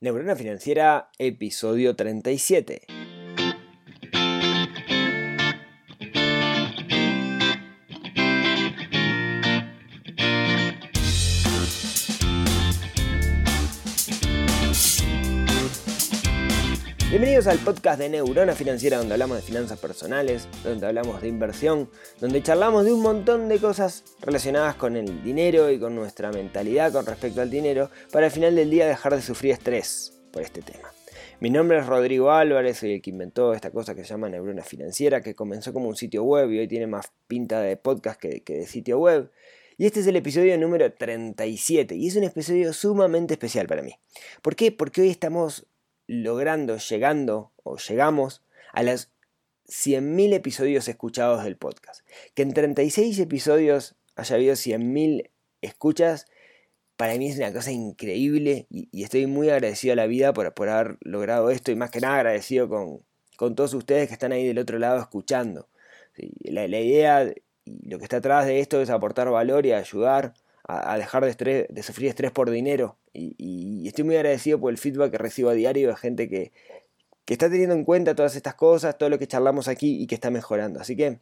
Neurona Financiera, episodio 37. Bienvenidos al podcast de Neurona Financiera donde hablamos de finanzas personales, donde hablamos de inversión, donde charlamos de un montón de cosas relacionadas con el dinero y con nuestra mentalidad con respecto al dinero para al final del día dejar de sufrir estrés por este tema. Mi nombre es Rodrigo Álvarez, soy el que inventó esta cosa que se llama Neurona Financiera, que comenzó como un sitio web y hoy tiene más pinta de podcast que, que de sitio web. Y este es el episodio número 37 y es un episodio sumamente especial para mí. ¿Por qué? Porque hoy estamos logrando, llegando o llegamos a los 100.000 episodios escuchados del podcast. Que en 36 episodios haya habido 100.000 escuchas, para mí es una cosa increíble y, estoy muy agradecido a la vida por, por, haber logrado esto y más que nada agradecido con, con todos ustedes que están ahí del otro lado escuchando. la, idea y lo que está atrás de esto es aportar valor y ayudar a, dejar de, de sufrir estrés por dinero. Y, estoy muy agradecido por el feedback que recibo a diario de gente que, está teniendo en cuenta todas estas cosas, todo lo que charlamos aquí y que está mejorando. Así que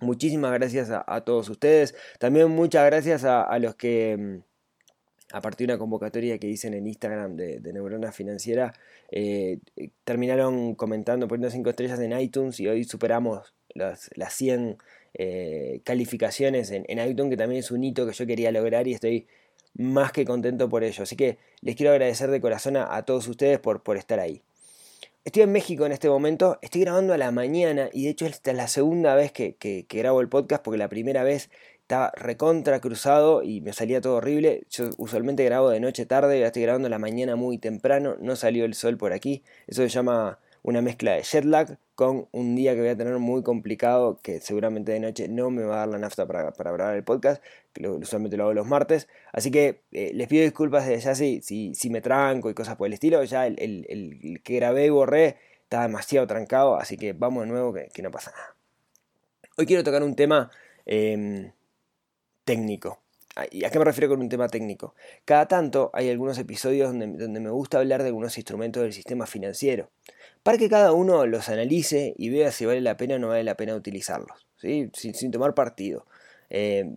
muchísimas gracias a, todos ustedes. También muchas gracias a, los que mm, a partir de una convocatoria que dicen en Instagram de, Neurona Financiera, eh, terminaron comentando, poniendo 5 estrellas en iTunes y hoy superamos las, las 100 eh, calificaciones en, en iTunes, que también es un hito que yo quería lograr y estoy más que contento por ello. Así que les quiero agradecer de corazón a, todos ustedes por, por estar ahí. Estoy en México en este momento, estoy grabando a la mañana y de hecho esta es la segunda vez que, que, grabo el podcast porque la primera vez estaba recontra cruzado y me salía todo horrible. Yo usualmente grabo de noche tarde, ya estoy grabando a la mañana muy temprano, no salió el sol por aquí. Eso se llama una mezcla de jet lag con un día que voy a tener muy complicado, que seguramente de noche no me va a dar la nafta para, grabar el podcast, que usualmente lo hago los martes. Así que eh, les pido disculpas de ya si, si, me tranco y cosas por el estilo. Ya el, que grabé y borré está demasiado trancado, así que vamos de nuevo que, no pasa nada. Hoy quiero tocar un tema em, técnico. ¿Y a qué me refiero con un tema técnico? Cada tanto hay algunos episodios donde, donde me gusta hablar de algunos instrumentos del sistema financiero para que cada uno los analice y vea si vale la pena o no vale la pena utilizarlos, ¿sí? sin, tomar partido. Eh,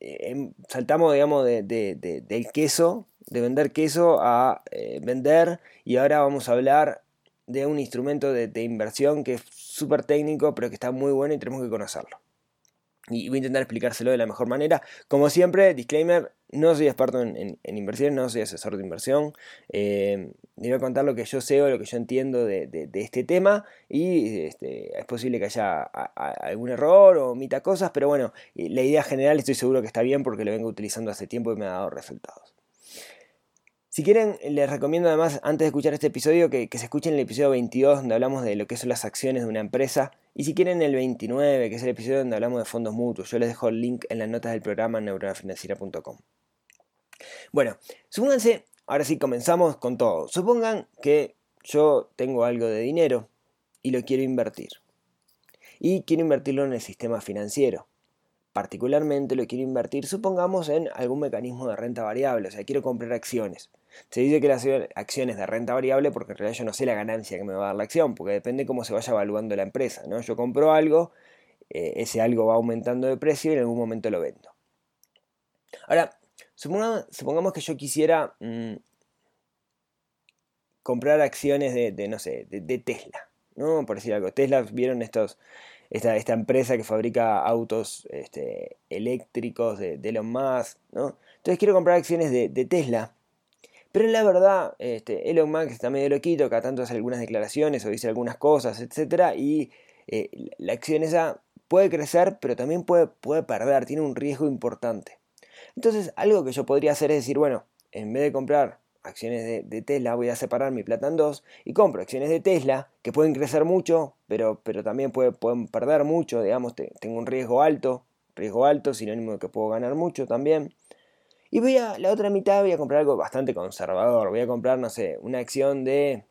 em, saltamos, digamos, de, del queso, de vender queso a eh, vender y ahora vamos a hablar de un instrumento de, inversión que es súper técnico, pero que está muy bueno y tenemos que conocerlo y voy a intentar explicárselo de la mejor manera. Como siempre, disclaimer, no soy experto en, inversión, no soy asesor de inversión. Eh, voy a contar lo que yo sé o lo que yo entiendo de, este tema y este, es posible que haya algún error o omita cosas, pero bueno, la idea general estoy seguro que está bien porque lo vengo utilizando hace tiempo y me ha dado resultados. Si quieren, les recomiendo además, antes de escuchar este episodio, que, se escuchen el episodio 22, donde hablamos de lo que son las acciones de una empresa. Y si quieren, el 29, que es el episodio donde hablamos de fondos mutuos. Yo les dejo el link en las notas del programa neuronafinanciera.com. Bueno, supónganse, ahora sí comenzamos con todo. Supongan que yo tengo algo de dinero y lo quiero invertir. Y quiero invertirlo en el sistema financiero particularmente lo quiero invertir, supongamos, en algún mecanismo de renta variable, o sea, quiero comprar acciones. Se dice que las acciones de renta variable porque en realidad yo no sé la ganancia que me va a dar la acción, porque depende cómo se vaya evaluando la empresa. ¿no? Yo compro algo, eh, ese algo va aumentando de precio y en algún momento lo vendo. Ahora, supongamos, que yo quisiera mm, comprar acciones de, no sé, de, Tesla, ¿no? Por decir algo. Tesla, ¿vieron estos, esta, esta empresa que fabrica autos este, eléctricos de, de, Elon Musk, ¿no? Entonces quiero comprar acciones de, de Tesla. Pero la verdad, este, Elon Musk está medio loquito, cada tanto hace algunas declaraciones o dice algunas cosas, etc. Y eh, la acción esa puede crecer, pero también puede, puede perder, tiene un riesgo importante. Entonces, algo que yo podría hacer es decir, bueno, en vez de comprar acciones de, Tesla, voy a separar mi plata en dos y compro acciones de Tesla que pueden crecer mucho, pero, pero también pueden perder mucho, digamos, tengo un riesgo alto, riesgo alto, sinónimo de que puedo ganar mucho también. Y voy a la otra mitad voy a comprar algo bastante conservador, voy a comprar, no sé, una acción de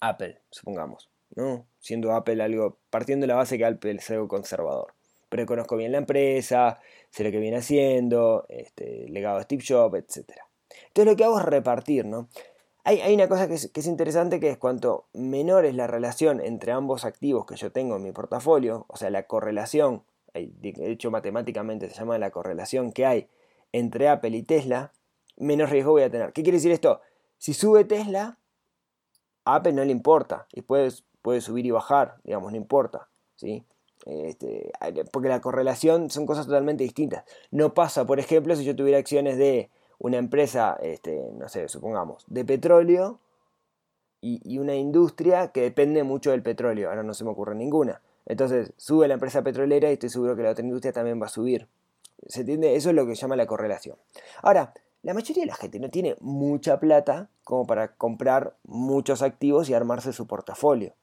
Apple, supongamos, ¿no? Siendo Apple algo, partiendo de la base que Apple es algo conservador. Pero conozco bien la empresa, sé lo que viene haciendo, este, legado de Steve Jobs, etcétera. Entonces lo que hago es repartir, ¿no? hay, una cosa que es, interesante que es cuanto menor es la relación entre ambos activos que yo tengo en mi portafolio, o sea, la correlación, de hecho matemáticamente se llama la correlación que hay entre Apple y Tesla, menos riesgo voy a tener. ¿Qué quiere decir esto? Si sube Tesla, a Apple no le importa y puede, subir y bajar, digamos, no importa. ¿sí? Este, porque la correlación son cosas totalmente distintas. No pasa, por ejemplo, si yo tuviera acciones de una empresa, este, no sé, supongamos, de petróleo y, una industria que depende mucho del petróleo. Ahora no se me ocurre ninguna. Entonces sube la empresa petrolera y estoy seguro que la otra industria también va a subir. ¿Se entiende? Eso es lo que se llama la correlación. Ahora, la mayoría de la gente no tiene mucha plata como para comprar muchos activos y armarse su portafolio.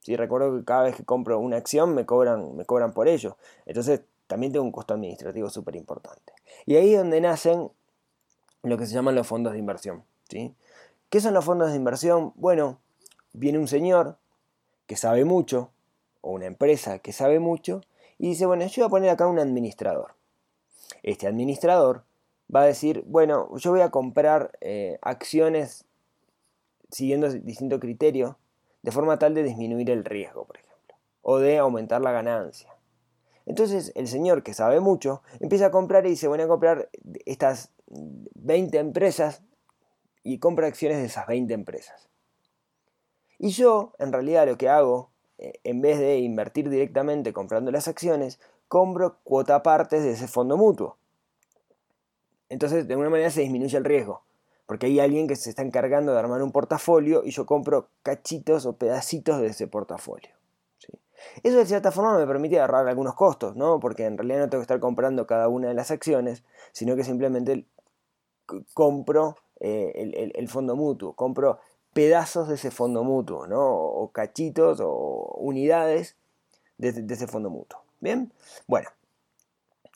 Si recuerdo que cada vez que compro una acción me cobran, me cobran por ello. Entonces también tengo un costo administrativo súper importante. Y ahí es donde nacen lo que se llaman los fondos de inversión. ¿sí? ¿Qué son los fondos de inversión? Bueno, viene un señor que sabe mucho, o una empresa que sabe mucho, y dice, bueno, yo voy a poner acá un administrador. Este administrador va a decir, bueno, yo voy a comprar eh, acciones siguiendo distintos criterios, de forma tal de disminuir el riesgo, por ejemplo, o de aumentar la ganancia. Entonces el señor que sabe mucho empieza a comprar y dice, bueno, a comprar estas 20 empresas y compra acciones de esas 20 empresas. Y yo, en realidad, lo que hago, eh, en vez de invertir directamente comprando las acciones, compro cuota partes de ese fondo mutuo. Entonces, de alguna manera se disminuye el riesgo, porque hay alguien que se está encargando de armar un portafolio y yo compro cachitos o pedacitos de ese portafolio. Eso de cierta forma me permite ahorrar algunos costos, ¿no? Porque en realidad no tengo que estar comprando cada una de las acciones, sino que simplemente compro eh, el, fondo mutuo, compro pedazos de ese fondo mutuo, ¿no? O cachitos o unidades de, ese fondo mutuo. ¿Bien? Bueno,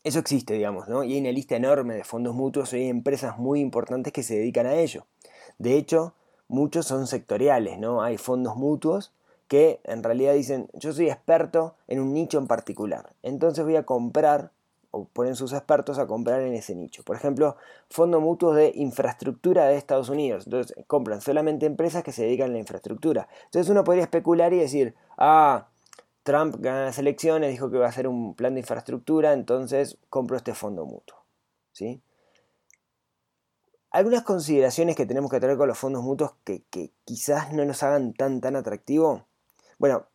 eso existe, digamos, ¿no? Y hay una lista enorme de fondos mutuos y hay empresas muy importantes que se dedican a ello. De hecho, muchos son sectoriales, ¿no? Hay fondos mutuos que en realidad dicen, yo soy experto en un nicho en particular, entonces voy a comprar o ponen sus expertos a comprar en ese nicho. Por ejemplo, fondos mutuos de infraestructura de Estados Unidos. Entonces, compran solamente empresas que se dedican a la infraestructura. Entonces, uno podría especular y decir, ah, Trump gana las elecciones, dijo que va a hacer un plan de infraestructura, entonces compro este fondo mutuo. ¿Sí? Algunas consideraciones que tenemos que tener con los fondos mutuos que, quizás no nos hagan tan, tan atractivo. Bueno,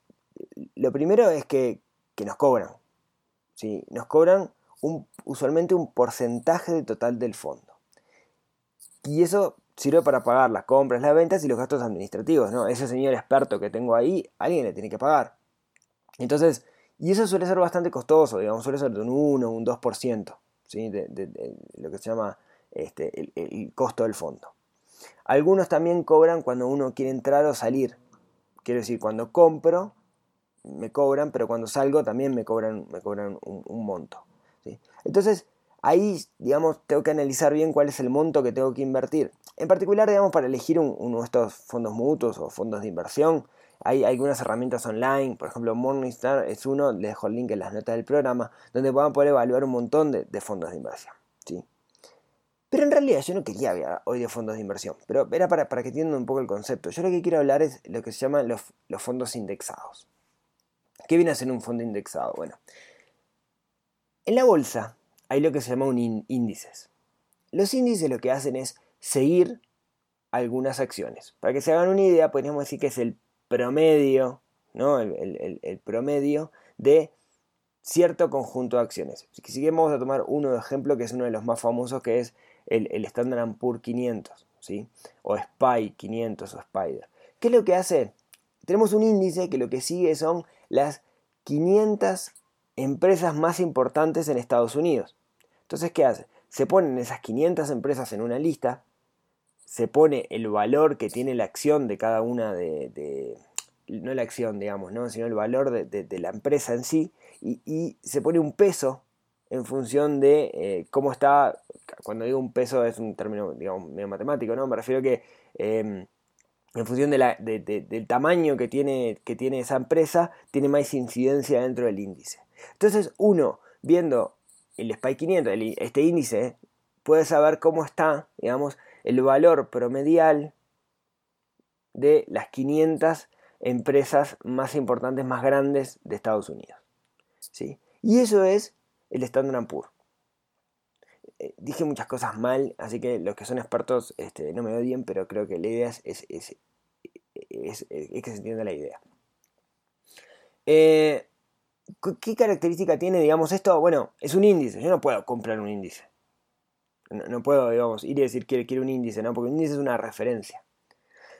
lo primero es que, que nos cobran. ¿sí? Nos cobran usualmente un porcentaje del total del fondo. Y eso sirve para pagar las compras, las ventas y los gastos administrativos, ¿no? Ese señor experto que tengo ahí, alguien le tiene que pagar. Entonces, y eso suele ser bastante costoso, digamos, suele ser de un 1, un 2%, ¿sí? de, lo que se llama este, el, costo del fondo. Algunos también cobran cuando uno quiere entrar o salir. Quiero decir, cuando compro, me cobran, pero cuando salgo también me cobran, me cobran un monto. Entonces, ahí, digamos, tengo que analizar bien cuál es el monto que tengo que invertir. En particular, digamos, para elegir uno de estos fondos mutuos o fondos de inversión, hay algunas herramientas online, por ejemplo Morningstar es uno, les dejo el link en las notas del programa, donde van a poder evaluar un montón de, fondos de inversión. ¿sí? Pero en realidad yo no quería hablar hoy de fondos de inversión, pero era para, que entiendan un poco el concepto. Yo lo que quiero hablar es lo que se llaman los, los fondos indexados. ¿Qué viene a ser un fondo indexado? Bueno, en la bolsa hay lo que se llama un índices. Los índices lo que hacen es seguir algunas acciones. Para que se hagan una idea, podríamos decir que es el promedio, ¿no? el, promedio de cierto conjunto de acciones. Si vamos a tomar uno de ejemplo, que es uno de los más famosos, que es el, el Standard Poor's 500, ¿sí? o SPY 500 o Spider. ¿Qué es lo que hace? Tenemos un índice que lo que sigue son las 500 empresas más importantes en Estados Unidos. Entonces, ¿qué hace? Se ponen esas 500 empresas en una lista, se pone el valor que tiene la acción de cada una de, no la acción, digamos, ¿no? sino el valor de, la empresa en sí, y, se pone un peso en función de eh, cómo está, cuando digo un peso es un término, digamos, medio matemático, ¿no? Me refiero que em, en función del tamaño que tiene, que tiene esa empresa, tiene más incidencia dentro del índice. Entonces uno, viendo el SPY 500, este índice, puede saber cómo está, digamos, el valor promedial de las 500 empresas más importantes, más grandes de Estados Unidos. ¿sí? Y eso es el Standard Poor's. Eh, dije muchas cosas mal, así que los que son expertos este, no me odien, pero creo que la idea es, que se entienda la idea. Eh, ¿Qué característica tiene, digamos, esto? Bueno, es un índice, yo no puedo comprar un índice. No, puedo, ir y decir que quiero un índice, ¿no? Porque un índice es una referencia.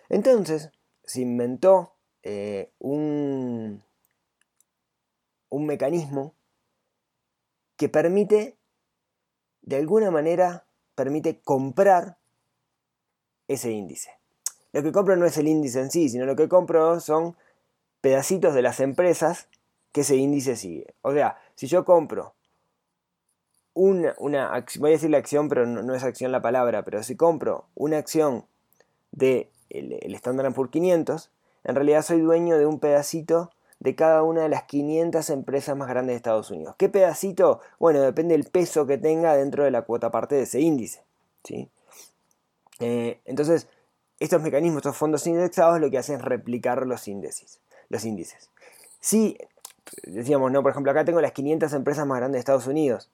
Entonces, se inventó eh, un, un mecanismo que permite, de alguna manera, permite comprar ese índice. Lo que compro no es el índice en sí, sino lo que compro son pedacitos de las empresas que ese índice sigue. O sea, si yo compro una, una voy a decir la acción, pero no, es acción la palabra, pero si compro una acción de el, Standard Poor's 500, en realidad soy dueño de un pedacito de cada una de las 500 empresas más grandes de Estados Unidos. ¿Qué pedacito? Bueno, depende del peso que tenga dentro de la cuota parte de ese índice. ¿sí? Eh, entonces, estos mecanismos, estos fondos indexados, lo que hacen es replicar los índices. Los índices. Si, decíamos, ¿no? por ejemplo, acá tengo las 500 empresas más grandes de Estados Unidos.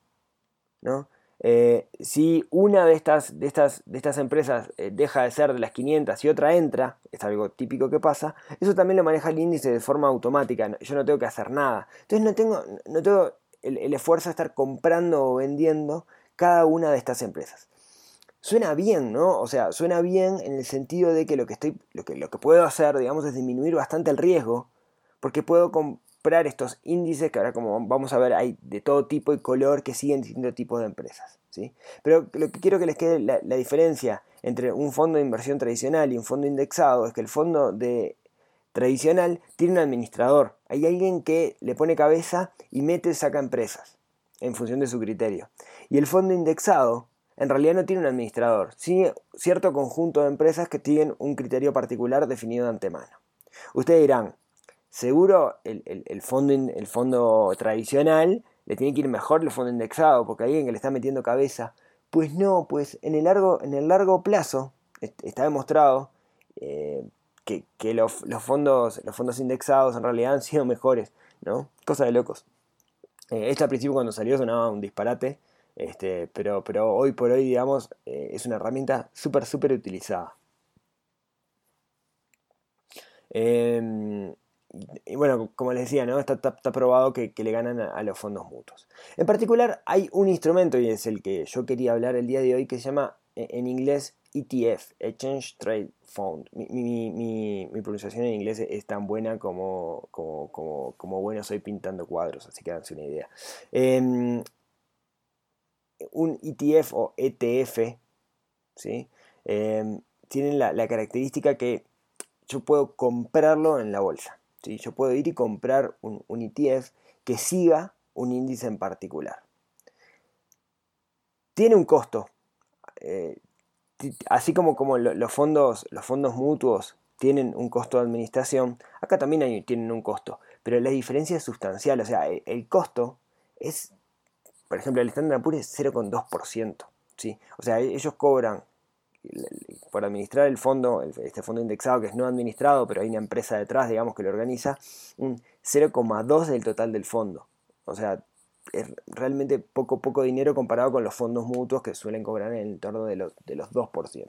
Eh, si una de estas, de estas, de estas empresas eh, deja de ser de las 500 y otra entra, es algo típico que pasa, eso también lo maneja el índice de forma automática, yo no tengo que hacer nada. Entonces no tengo, no tengo el, esfuerzo de estar comprando o vendiendo cada una de estas empresas. Suena bien, ¿no? O sea, suena bien en el sentido de que lo que, estoy, lo que, lo que puedo hacer, digamos, es disminuir bastante el riesgo, porque puedo estos índices, que ahora como vamos a ver hay de todo tipo y color que siguen distintos tipos de empresas. ¿sí? Pero lo que quiero que les quede la, diferencia entre un fondo de inversión tradicional y un fondo indexado es que el fondo de tradicional tiene un administrador. Hay alguien que le pone cabeza y mete y saca empresas en función de su criterio. Y el fondo indexado en realidad no tiene un administrador, sino cierto conjunto de empresas que tienen un criterio particular definido de antemano. Ustedes dirán, seguro el, fondo, el fondo tradicional le tiene que ir mejor el fondo indexado, porque alguien que le está metiendo cabeza. Pues no, pues en el largo, en el largo plazo está demostrado eh, que, los, fondos, los fondos indexados en realidad han sido mejores, ¿no? Cosa de locos. Eh, esto al principio cuando salió sonaba un disparate, este, pero, pero hoy por hoy, digamos, eh, es una herramienta súper, súper utilizada. Em, y bueno, como les decía, ¿no? está, probado que, le ganan a, los fondos mutuos. En particular, hay un instrumento, y es el que yo quería hablar el día de hoy, que se llama en inglés ETF, Exchange Trade Fund. Mi, pronunciación en inglés es tan buena como, como, bueno soy pintando cuadros, así que háganse una idea. Em, un ETF o ETF, ¿sí? Em, tienen la característica que yo puedo comprarlo en la bolsa. Yo puedo ir y comprar un, ETF que siga un índice en particular. Tiene un costo. Eh, así como, como los, fondos, los fondos mutuos tienen un costo de administración, acá también tienen un costo, pero la diferencia es sustancial, o sea, el, costo es, por ejemplo, el Standard Poor's es 0,2%, ¿sí? O sea, ellos cobran por administrar el fondo, este fondo indexado que es no administrado, pero hay una empresa detrás, digamos, que lo organiza, un 0,2 del total del fondo. O sea, es realmente poco, poco dinero comparado con los fondos mutuos que suelen cobrar en el entorno de los, de los 2%.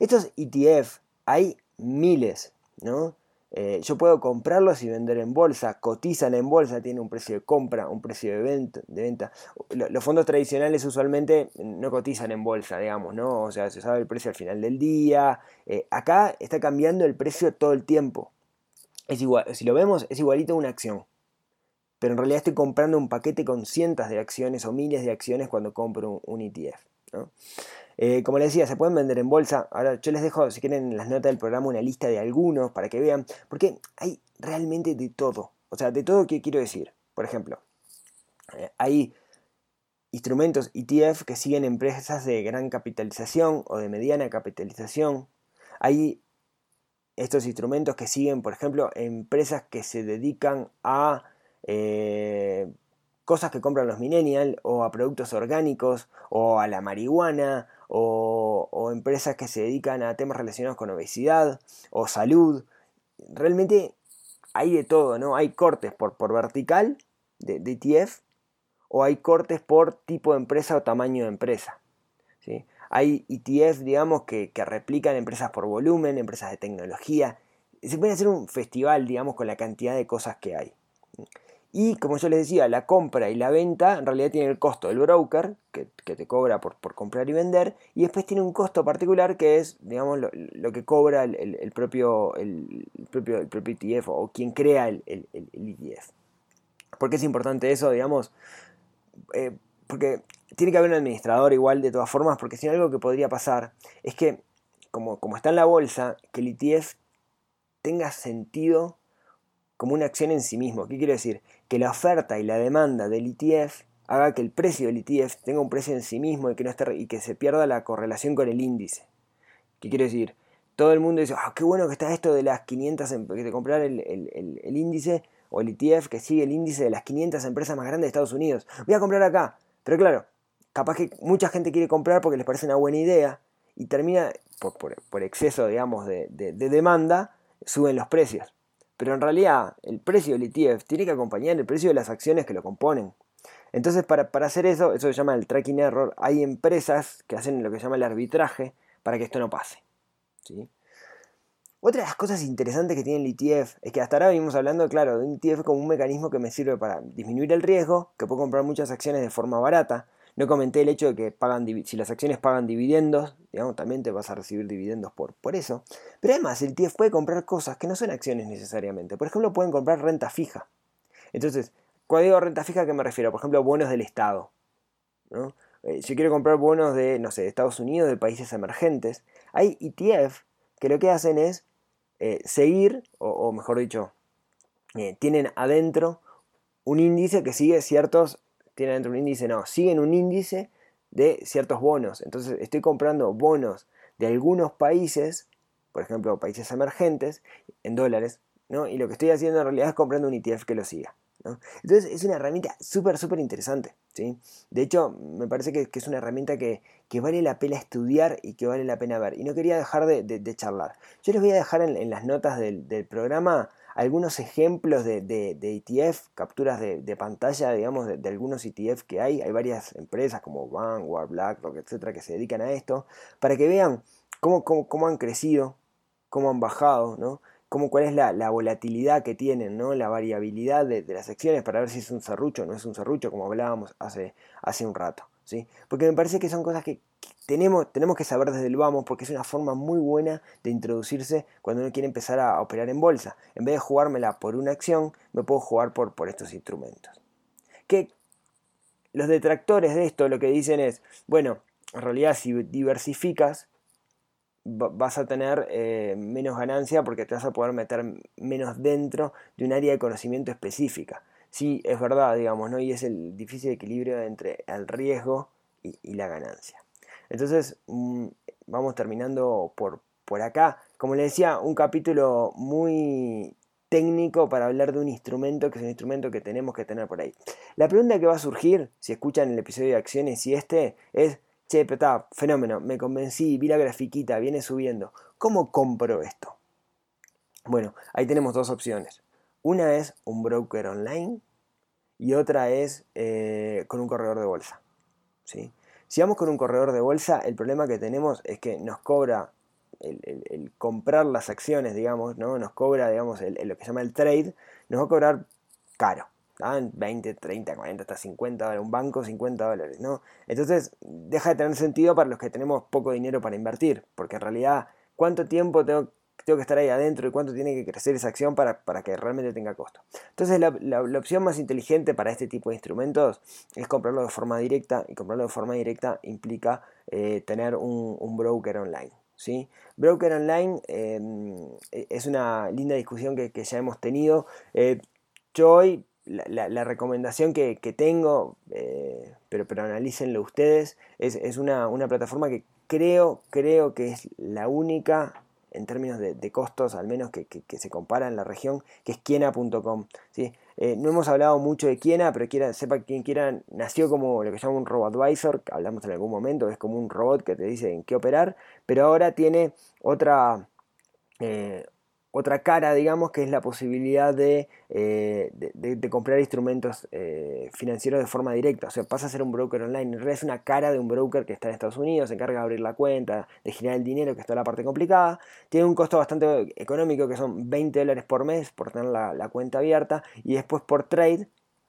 Estos ETF hay miles, ¿no? Eh, yo puedo comprarlos y vender en bolsa, cotizan en bolsa, tienen un precio de compra, un precio de venta. De venta. Los fondos tradicionales usualmente no cotizan en bolsa, digamos, ¿no? O sea, se sabe el precio al final del día. Eh, acá está cambiando el precio todo el tiempo. Es igual, si lo vemos, es igualito a una acción. Pero en realidad estoy comprando un paquete con cientos de acciones o miles de acciones cuando compro un, ETF. Eh, como les decía, se pueden vender en bolsa. Ahora yo les dejo, si quieren, en las notas del programa una lista de algunos para que vean, porque hay realmente de todo. O sea, de todo que quiero decir. Por ejemplo, eh, hay instrumentos ETF que siguen empresas de gran capitalización o de mediana capitalización. Hay estos instrumentos que siguen, por ejemplo, empresas que se dedican a eh, cosas que compran los millennials o a productos orgánicos o a la marihuana o, empresas que se dedican a temas relacionados con obesidad o salud. Realmente hay de todo, ¿no? Hay cortes por, por vertical de, de ETF o hay cortes por tipo de empresa o tamaño de empresa. ¿sí? Hay ETF, digamos, que, que, replican empresas por volumen, empresas de tecnología. Se puede hacer un festival, digamos, con la cantidad de cosas que hay. Y como yo les decía, la compra y la venta en realidad tiene el costo del broker, que, te cobra por, comprar y vender, y después tiene un costo particular que es, digamos, lo, que cobra el, propio, el, propio, el propio ETF o quien crea el, ETF. ¿Por qué es importante eso? Digamos, eh, porque tiene que haber un administrador igual de todas formas, porque si no algo que podría pasar es que, como, como está en la bolsa, que el ETF tenga sentido como una acción en sí mismo. ¿Qué quiere decir? Que la oferta y la demanda del ETF haga que el precio del ETF tenga un precio en sí mismo y que, no esté, y que se pierda la correlación con el índice. ¿Qué quiere decir? Todo el mundo dice, ah, qué bueno que está esto de las 500, em-", que de comprar el, el, índice o el ETF que sigue el índice de las 500 empresas más grandes de Estados Unidos. Voy a comprar acá. Pero claro, capaz que mucha gente quiere comprar porque les parece una buena idea y termina, por, exceso, digamos, de demanda, suben los precios. Pero en realidad el precio del ETF tiene que acompañar el precio de las acciones que lo componen. Entonces para, hacer eso, eso se llama el tracking error, hay empresas que hacen lo que se llama el arbitraje para que esto no pase. ¿sí? Otra de las cosas interesantes que tiene el ETF es que hasta ahora venimos hablando, claro, de un ETF como un mecanismo que me sirve para disminuir el riesgo, que puedo comprar muchas acciones de forma barata, no comenté el hecho de que pagan, si las acciones pagan dividendos, digamos, también te vas a recibir dividendos por, por eso. Pero además, el TIEF puede comprar cosas que no son acciones necesariamente. Por ejemplo, pueden comprar renta fija. Entonces, cuando digo renta fija, ¿a qué me refiero? Por ejemplo, bonos del Estado. ¿no? Eh, si quiero comprar bonos de, no sé, de Estados Unidos, de países emergentes, hay ETF que lo que hacen es eh, seguir, o, mejor dicho, eh, tienen adentro un índice que sigue ciertos tiene dentro un índice, no, siguen un índice de ciertos bonos. Entonces estoy comprando bonos de algunos países, por ejemplo, países emergentes, en dólares, ¿no? Y lo que estoy haciendo en realidad es comprando un ETF que lo siga. Entonces es una herramienta súper, súper interesante. ¿sí? De hecho, me parece que, es una herramienta que, vale la pena estudiar y que vale la pena ver. Y no quería dejar de, charlar. Yo les voy a dejar en, las notas del, del programa algunos ejemplos de, ETF, capturas de, pantalla, digamos, de, algunos ETF que hay. Hay varias empresas como Vanguard, BlackRock, etcétera, que se dedican a esto, para que vean cómo, cómo, han crecido, cómo han bajado, ¿no? Cómo, cuál es la, volatilidad que tienen, ¿no? la variabilidad de, las acciones para ver si es un serrucho o no es un serrucho, como hablábamos hace, hace un rato. Porque me parece que son cosas que, tenemos, tenemos que saber desde el vamos porque es una forma muy buena de introducirse cuando uno quiere empezar a operar en bolsa. En vez de jugármela por una acción, me puedo jugar por, por estos instrumentos. Que los detractores de esto lo que dicen es, bueno, en realidad si diversificas vas a tener eh, menos ganancia porque te vas a poder meter menos dentro de un área de conocimiento específica. Sí, es verdad, digamos, ¿no? Y es el difícil equilibrio entre el riesgo y la ganancia. Entonces, mm, vamos terminando por, por acá. Como les decía, un capítulo muy técnico para hablar de un instrumento que es un instrumento que tenemos que tener por ahí. La pregunta que va a surgir, si escuchan el episodio de acciones y este, es, che, pero fenómeno, me convencí, vi la grafiquita, viene subiendo. ¿Cómo compro esto? Bueno, ahí tenemos dos opciones. Una es un broker online y otra es eh, con un corredor de bolsa. ¿sí? Si vamos con un corredor de bolsa, el problema que tenemos es que nos cobra el, comprar las acciones, digamos, ¿no? Nos cobra, digamos, lo que se llama el trade, nos va a cobrar caro. 20, 30, 40, hasta 50 dólares, un banco 50 dólares, ¿no? Entonces deja de tener sentido para los que tenemos poco dinero para invertir, porque en realidad, ¿cuánto tiempo tengo tengo que estar ahí adentro y cuánto tiene que crecer esa acción para, que realmente tenga costo. Entonces la, opción más inteligente para este tipo de instrumentos es comprarlo de forma directa y comprarlo de forma directa implica eh, tener un, broker online. ¿sí? Broker online em, es una linda discusión que, ya hemos tenido. Eh, yo hoy la, recomendación que, tengo, eh, pero, pero analícenlo ustedes, es, es una, una plataforma que creo, creo que es la única en términos de, costos, al menos que, se compara en la región, que es kiena.com. ¿sí? Eh, no hemos hablado mucho de Kiena, pero quiera, sepa quien quiera, nació como lo que llama un robot advisor, que hablamos en algún momento, es como un robot que te dice en qué operar, pero ahora tiene otra, eh, otra cara, digamos, que es la posibilidad de, eh, comprar instrumentos eh, financieros de forma directa. O sea, pasa a ser un broker online. En realidad es una cara de un broker que está en Estados Unidos, se encarga de abrir la cuenta, de generar el dinero, que está la parte complicada. Tiene un costo bastante económico, que son 20 dólares por mes por tener la, cuenta abierta. Y después por trade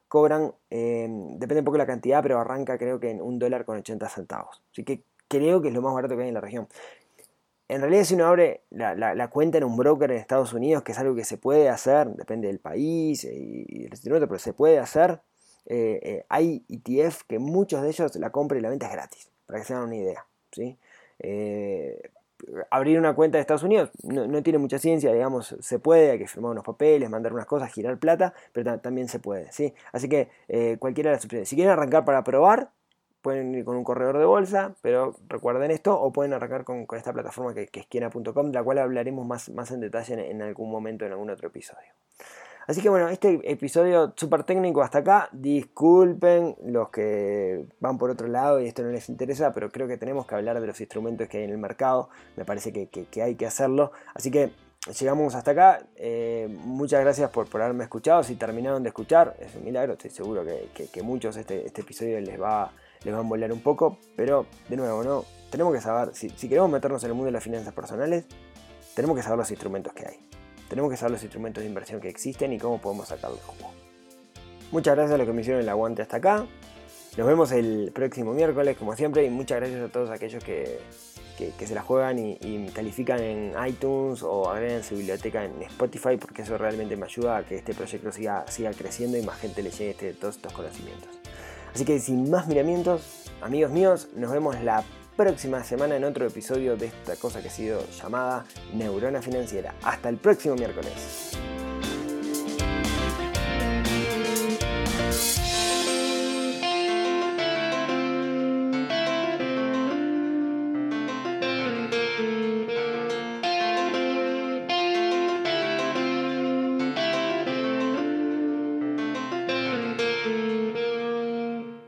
cobran, eh, depende un poco de la cantidad, pero arranca creo que en un dólar con 80 centavos. Así que creo que es lo más barato que hay en la región. En realidad si uno abre la, cuenta en un broker en Estados Unidos, que es algo que se puede hacer, depende del país y, del instrumento, pero se puede hacer, eh, eh, hay ETF que muchos de ellos la compra y la venta es gratis, para que se hagan una idea. ¿sí? Eh, abrir una cuenta de Estados Unidos no, tiene mucha ciencia, digamos, se puede, hay que firmar unos papeles, mandar unas cosas, girar plata, pero también se puede, ¿sí? Así que cualquiera de las opciones. Si quieren arrancar para probar, pueden ir con un corredor de bolsa, pero recuerden esto, o pueden arrancar con, esta plataforma que, es quiena.com, de la cual hablaremos más, más en detalle en, algún momento, en algún otro episodio. Así que bueno, este episodio súper técnico hasta acá. Disculpen los que van por otro lado y esto no les interesa, pero creo que tenemos que hablar de los instrumentos que hay en el mercado. Me parece que, hay que hacerlo. Así que llegamos hasta acá. Eh, muchas gracias por, por, haberme escuchado. Si terminaron de escuchar, es un milagro. Estoy seguro que, que muchos este, este episodio les va les van a volar un poco, pero de nuevo, ¿no? Tenemos que saber, si, queremos meternos en el mundo de las finanzas personales, tenemos que saber los instrumentos que hay. Tenemos que saber los instrumentos de inversión que existen y cómo podemos sacarlos jugo. Muchas gracias a los que me hicieron el aguante hasta acá. Nos vemos el próximo miércoles, como siempre, y muchas gracias a todos aquellos que, se la juegan y, califican en iTunes o agregan su biblioteca en Spotify, porque eso realmente me ayuda a que este proyecto siga, siga creciendo y más gente le llegue este, todos estos conocimientos. Así que sin más miramientos, amigos míos, nos vemos la próxima semana en otro episodio de esta cosa que ha sido llamada Neurona Financiera. Hasta el próximo miércoles.